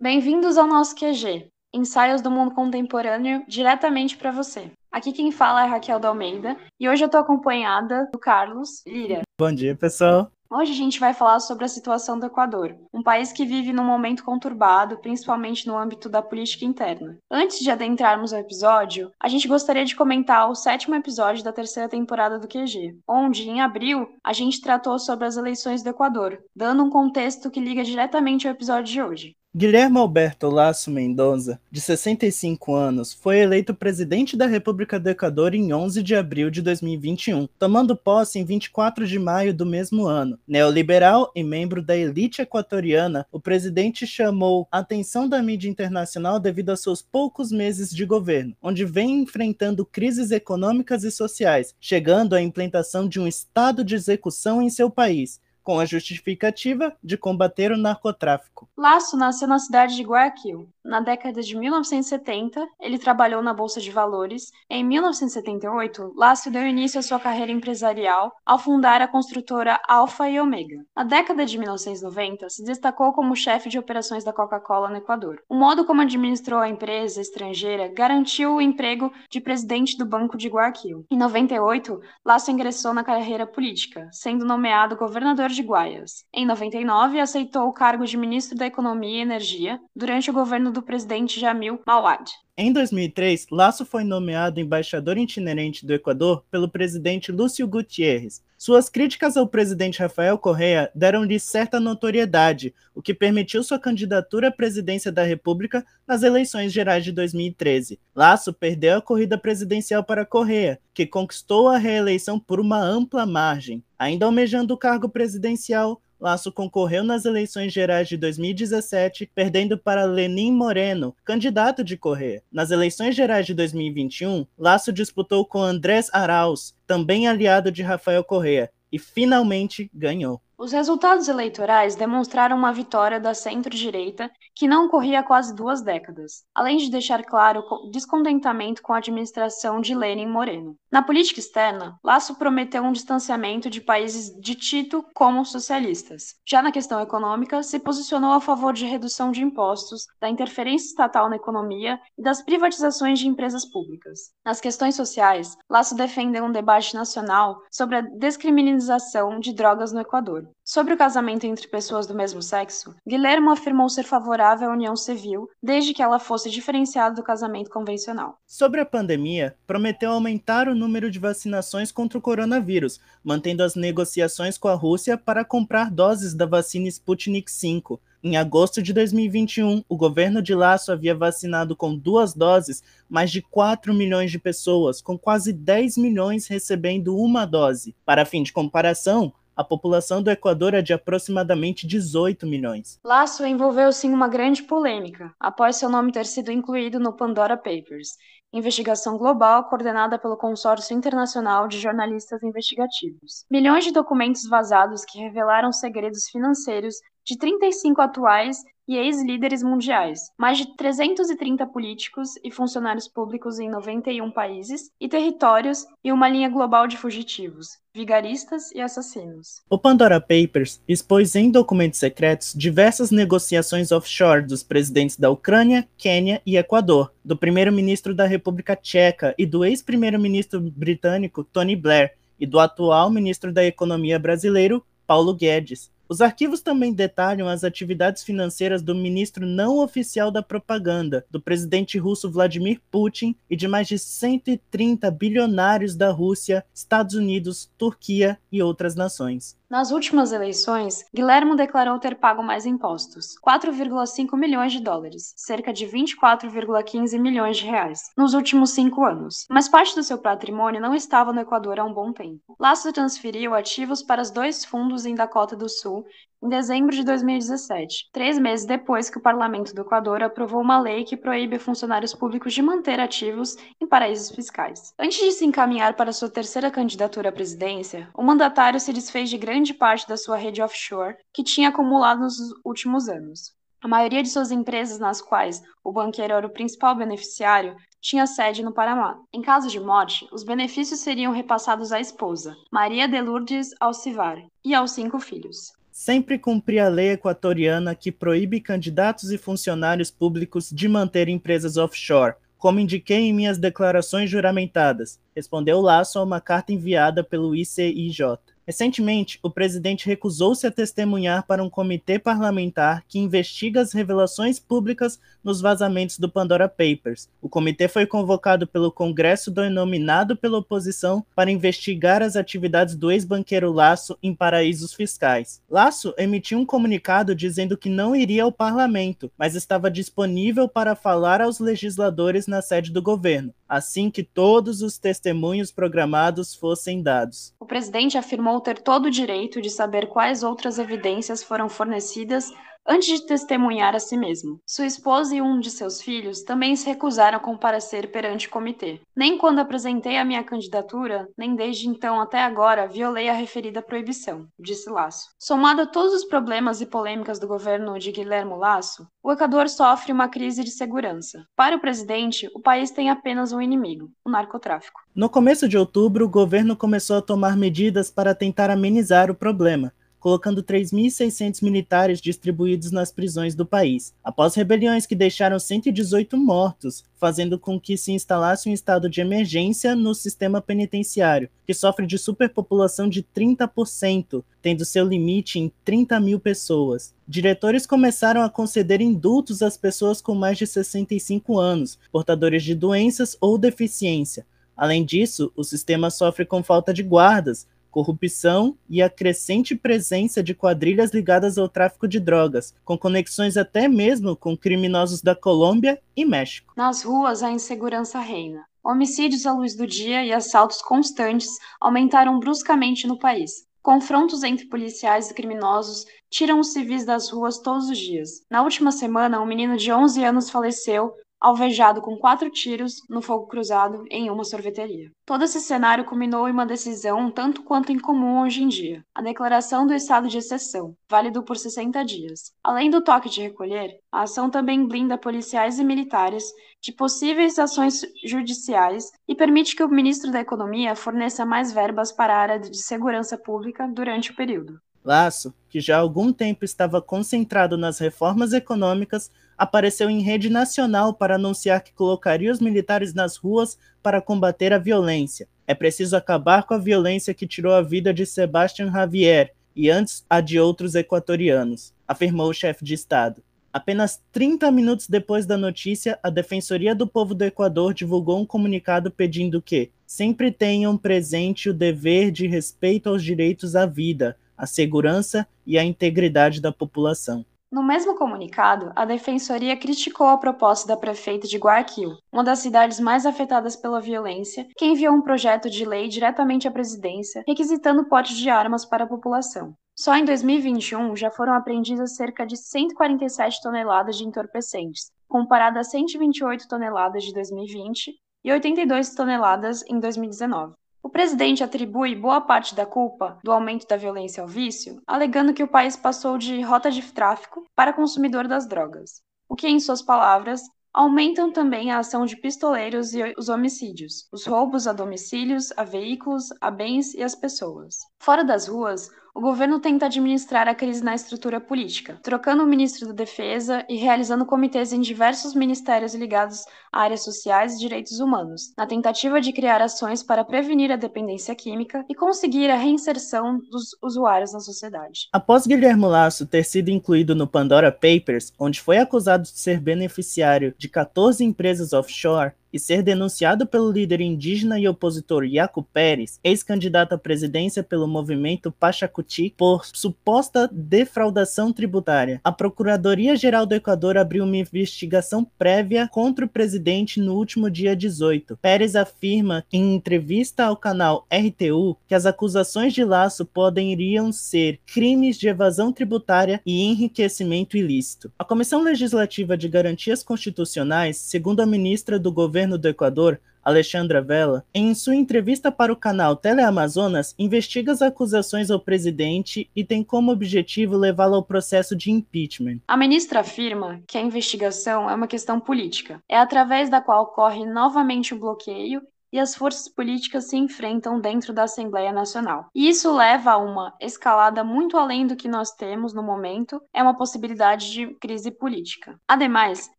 Bem-vindos ao nosso QG, Ensaios do Mundo Contemporâneo, diretamente para você. Aqui quem fala é Raquel da Almeida e hoje eu estou acompanhada do Carlos Lira. Bom dia, pessoal. Hoje a gente vai falar sobre a situação do Equador, um país que vive num momento conturbado, principalmente no âmbito da política interna. Antes de adentrarmos ao episódio, a gente gostaria de comentar o sétimo episódio da terceira temporada do QG, onde, em abril, a gente tratou sobre as eleições do Equador, dando um contexto que liga diretamente ao episódio de hoje. Guilherme Alberto Lasso Mendonça, de 65 anos, foi eleito presidente da República do Equador em 11 de abril de 2021, tomando posse em 24 de maio do mesmo ano. Neoliberal e membro da elite equatoriana, o presidente chamou a atenção da mídia internacional devido a seus poucos meses de governo, onde vem enfrentando crises econômicas e sociais, chegando à implantação de um estado de execução em seu país, com a justificativa de combater o narcotráfico. Laço nasceu na cidade de Guayaquil. Na década de 1970, ele trabalhou na Bolsa de Valores. Em 1978, Laço deu início à sua carreira empresarial ao fundar a construtora Alfa e Omega. Na década de 1990, se destacou como chefe de operações da Coca-Cola no Equador. O modo como administrou a empresa estrangeira garantiu o emprego de presidente do Banco de Guayaquil. Em 98, Laço ingressou na carreira política, sendo nomeado governador de Guaias. Em 99, aceitou o cargo de ministro da Economia e Energia durante o governo do presidente Jamil Mawad. Em 2003, Laço foi nomeado embaixador itinerante do Equador pelo presidente Lúcio Gutierrez. Suas críticas ao presidente Rafael Correa deram-lhe certa notoriedade, o que permitiu sua candidatura à presidência da República nas eleições gerais de 2013. Laço perdeu a corrida presidencial para Correa, que conquistou a reeleição por uma ampla margem. Ainda almejando o cargo presidencial, Laço concorreu nas eleições gerais de 2017, perdendo para Lenin Moreno, candidato de Correia. Nas eleições gerais de 2021, Laço disputou com Andrés Arauz, também aliado de Rafael Correa, e finalmente ganhou. Os resultados eleitorais demonstraram uma vitória da centro-direita que não ocorria há quase duas décadas, além de deixar claro o descontentamento com a administração de Lenin Moreno. Na política externa, Laço prometeu um distanciamento de países de Tito como socialistas. Já na questão econômica, se posicionou a favor de redução de impostos, da interferência estatal na economia e das privatizações de empresas públicas. Nas questões sociais, Laço defendeu um debate nacional sobre a descriminalização de drogas no Equador. Sobre o casamento entre pessoas do mesmo sexo, Guilherme afirmou ser favorável à união civil, desde que ela fosse diferenciada do casamento convencional. Sobre a pandemia, prometeu aumentar o número de vacinações contra o coronavírus, mantendo as negociações com a Rússia para comprar doses da vacina Sputnik V. Em agosto de 2021, o governo de Laço havia vacinado com duas doses mais de 4 milhões de pessoas, com quase 10 milhões recebendo uma dose. Para fim de comparação, a população do Equador é de aproximadamente 18 milhões. Laço envolveu-se em uma grande polêmica, após seu nome ter sido incluído no Pandora Papers, investigação global coordenada pelo Consórcio Internacional de Jornalistas Investigativos. Milhões de documentos vazados que revelaram segredos financeiros de 35 atuais e ex-líderes mundiais, mais de 330 políticos e funcionários públicos em 91 países e territórios e uma linha global de fugitivos, vigaristas e assassinos. O Pandora Papers expôs em documentos secretos diversas negociações offshore dos presidentes da Ucrânia, Quênia e Equador, do primeiro-ministro da República Tcheca e do ex-primeiro-ministro britânico Tony Blair e do atual ministro da Economia brasileiro Paulo Guedes, os arquivos também detalham as atividades financeiras do ministro não oficial da propaganda, do presidente russo Vladimir Putin e de mais de 130 bilionários da Rússia, Estados Unidos, Turquia e outras nações. Nas últimas eleições, Guilherme declarou ter pago mais impostos, 4,5 milhões de dólares, cerca de 24,15 milhões de reais, nos últimos cinco anos. Mas parte do seu patrimônio não estava no Equador há um bom tempo. Laço transferiu ativos para os dois fundos em Dakota do Sul em dezembro de 2017, três meses depois que o Parlamento do Equador aprovou uma lei que proíbe funcionários públicos de manter ativos em paraísos fiscais. Antes de se encaminhar para sua terceira candidatura à presidência, o mandatário se desfez de grande parte da sua rede offshore que tinha acumulado nos últimos anos. A maioria de suas empresas, nas quais o banqueiro era o principal beneficiário, tinha sede no Paraná. Em caso de morte, os benefícios seriam repassados à esposa, Maria de Lourdes Alcivar, e aos cinco filhos. Sempre cumpri a lei equatoriana que proíbe candidatos e funcionários públicos de manter empresas offshore, como indiquei em minhas declarações juramentadas, respondeu Laço a uma carta enviada pelo ICIJ. Recentemente, o presidente recusou-se a testemunhar para um comitê parlamentar que investiga as revelações públicas nos vazamentos do Pandora Papers. O comitê foi convocado pelo Congresso denominado pela oposição para investigar as atividades do ex-banqueiro Laço em paraísos fiscais. Laço emitiu um comunicado dizendo que não iria ao parlamento, mas estava disponível para falar aos legisladores na sede do governo, assim que todos os testemunhos programados fossem dados. O presidente afirmou ter todo o direito de saber quais outras evidências foram fornecidas antes de testemunhar a si mesmo. Sua esposa e um de seus filhos também se recusaram a comparecer perante o comitê. Nem quando apresentei a minha candidatura, nem desde então até agora violei a referida proibição, disse Laço. Somado a todos os problemas e polêmicas do governo de Guilherme Laço, o Equador sofre uma crise de segurança. Para o presidente, o país tem apenas um inimigo, o narcotráfico. No começo de outubro, o governo começou a tomar medidas para tentar amenizar o problema colocando 3.600 militares distribuídos nas prisões do país, após rebeliões que deixaram 118 mortos, fazendo com que se instalasse um estado de emergência no sistema penitenciário, que sofre de superpopulação de 30%, tendo seu limite em 30 mil pessoas. Diretores começaram a conceder indultos às pessoas com mais de 65 anos, portadores de doenças ou deficiência. Além disso, o sistema sofre com falta de guardas, corrupção e a crescente presença de quadrilhas ligadas ao tráfico de drogas, com conexões até mesmo com criminosos da Colômbia e México. Nas ruas, a insegurança reina. Homicídios à luz do dia e assaltos constantes aumentaram bruscamente no país. Confrontos entre policiais e criminosos tiram os civis das ruas todos os dias. Na última semana, um menino de 11 anos faleceu alvejado com quatro tiros no fogo cruzado em uma sorveteria. Todo esse cenário culminou em uma decisão tanto quanto incomum hoje em dia, a declaração do estado de exceção, válido por 60 dias. Além do toque de recolher, a ação também blinda policiais e militares de possíveis ações judiciais e permite que o ministro da Economia forneça mais verbas para a área de segurança pública durante o período. Laço, que já há algum tempo estava concentrado nas reformas econômicas, apareceu em rede nacional para anunciar que colocaria os militares nas ruas para combater a violência. É preciso acabar com a violência que tirou a vida de Sebastián Javier e antes a de outros equatorianos, afirmou o chefe de Estado. Apenas 30 minutos depois da notícia, a Defensoria do Povo do Equador divulgou um comunicado pedindo que sempre tenham presente o dever de respeito aos direitos à vida, a segurança e a integridade da população. No mesmo comunicado, a Defensoria criticou a proposta da prefeita de Guayaquil, uma das cidades mais afetadas pela violência, que enviou um projeto de lei diretamente à presidência, requisitando potes de armas para a população. Só em 2021 já foram apreendidas cerca de 147 toneladas de entorpecentes, comparado a 128 toneladas de 2020 e 82 toneladas em 2019. O presidente atribui boa parte da culpa do aumento da violência ao vício, alegando que o país passou de rota de tráfico para consumidor das drogas, o que, em suas palavras, aumentam também a ação de pistoleiros e os homicídios, os roubos a domicílios, a veículos, a bens e as pessoas. Fora das ruas, o governo tenta administrar a crise na estrutura política, trocando o ministro da Defesa e realizando comitês em diversos ministérios ligados a áreas sociais e direitos humanos, na tentativa de criar ações para prevenir a dependência química e conseguir a reinserção dos usuários na sociedade. Após Guilherme Lasso ter sido incluído no Pandora Papers, onde foi acusado de ser beneficiário de 14 empresas offshore, e ser denunciado pelo líder indígena e opositor Iaco Pérez, ex-candidato à presidência pelo movimento Pachacuti, por suposta defraudação tributária. A Procuradoria-Geral do Equador abriu uma investigação prévia contra o presidente no último dia 18. Pérez afirma em entrevista ao canal RTU que as acusações de laço poderiam ser crimes de evasão tributária e enriquecimento ilícito. A Comissão Legislativa de Garantias Constitucionais, segundo a ministra do governo governo do Equador, Alexandra Vela, em sua entrevista para o canal Teleamazonas, investiga as acusações ao presidente e tem como objetivo levá-lo ao processo de impeachment. A ministra afirma que a investigação é uma questão política, é através da qual ocorre novamente o bloqueio e as forças políticas se enfrentam dentro da Assembleia Nacional. E isso leva a uma escalada muito além do que nós temos no momento, é uma possibilidade de crise política. Ademais,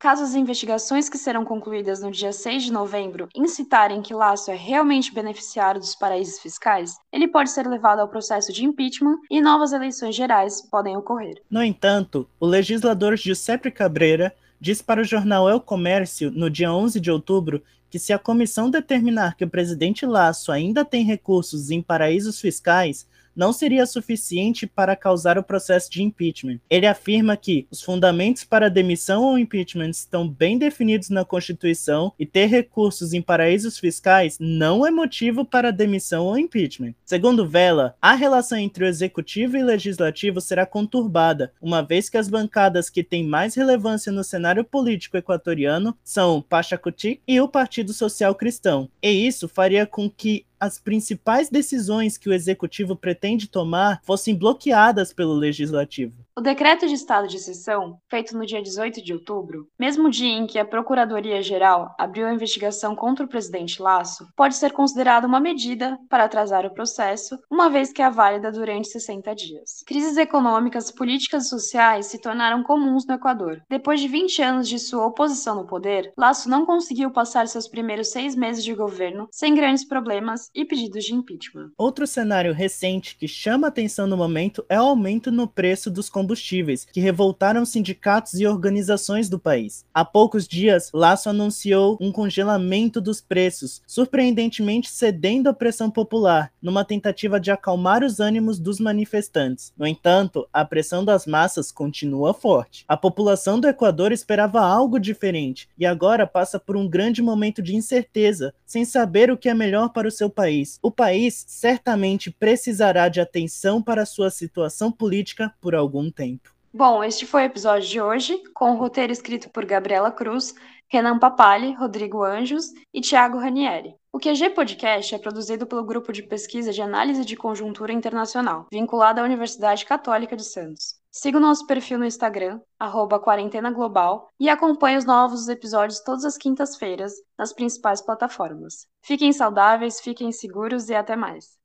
caso as investigações que serão concluídas no dia 6 de novembro incitarem que Laço é realmente beneficiário dos paraísos fiscais, ele pode ser levado ao processo de impeachment e novas eleições gerais podem ocorrer. No entanto, o legislador Giuseppe Cabreira disse para o jornal El Comércio, no dia 11 de outubro, que se a comissão determinar que o presidente Lasso ainda tem recursos em paraísos fiscais, não seria suficiente para causar o processo de impeachment. Ele afirma que os fundamentos para demissão ou impeachment estão bem definidos na Constituição e ter recursos em paraísos fiscais não é motivo para demissão ou impeachment. Segundo Vela, a relação entre o executivo e o legislativo será conturbada, uma vez que as bancadas que têm mais relevância no cenário político equatoriano são o Pachacuti e o Partido Social Cristão. E isso faria com que as principais decisões que o executivo pretende tomar fossem bloqueadas pelo legislativo. O decreto de estado de exceção, feito no dia 18 de outubro, mesmo dia em que a Procuradoria-Geral abriu a investigação contra o presidente Lasso, pode ser considerado uma medida para atrasar o processo, uma vez que é válida durante 60 dias. Crises econômicas, políticas e sociais se tornaram comuns no Equador. Depois de 20 anos de sua oposição no poder, Lasso não conseguiu passar seus primeiros seis meses de governo sem grandes problemas e pedidos de impeachment. Outro cenário recente que chama atenção no momento é o aumento no preço dos combustíveis, que revoltaram sindicatos e organizações do país. Há poucos dias, Laço anunciou um congelamento dos preços, surpreendentemente cedendo à pressão popular, numa tentativa de acalmar os ânimos dos manifestantes. No entanto, a pressão das massas continua forte. A população do Equador esperava algo diferente e agora passa por um grande momento de incerteza, sem saber o que é melhor para o seu país. O país certamente precisará de atenção para sua situação política por algum tempo. Bom, este foi o episódio de hoje, com o roteiro escrito por Gabriela Cruz, Renan Papali, Rodrigo Anjos e Tiago Ranieri. O QG Podcast é produzido pelo Grupo de Pesquisa de Análise de Conjuntura Internacional, vinculado à Universidade Católica de Santos. Siga o nosso perfil no Instagram, arroba Quarentena Global, e acompanhe os novos episódios todas as quintas-feiras nas principais plataformas. Fiquem saudáveis, fiquem seguros e até mais.